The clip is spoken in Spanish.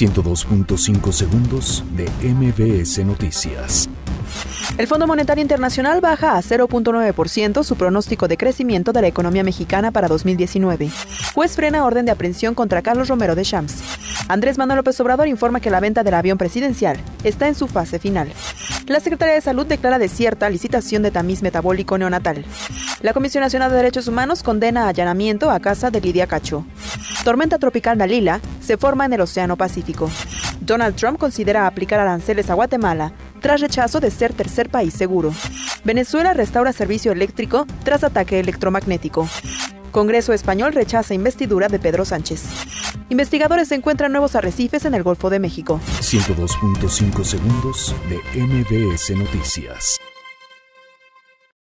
102.5 segundos de MBS Noticias. El Fondo Monetario Internacional baja a 0.9% su pronóstico de crecimiento de la economía mexicana para 2019. Juez frena orden de aprehensión contra Carlos Romero de Shams. Andrés Manuel López Obrador informa que la venta del avión presidencial está en su fase final. La Secretaría de Salud declara desierta licitación de tamiz metabólico neonatal. La Comisión Nacional de Derechos Humanos condena allanamiento a casa de Lidia Cacho. Tormenta tropical Dalila se forma en el Océano Pacífico. Donald Trump considera aplicar aranceles a Guatemala tras rechazo de ser tercer país seguro. Venezuela restaura servicio eléctrico tras ataque electromagnético. Congreso español rechaza investidura de Pedro Sánchez. Investigadores encuentran nuevos arrecifes en el Golfo de México. 102.5 segundos de MBS Noticias.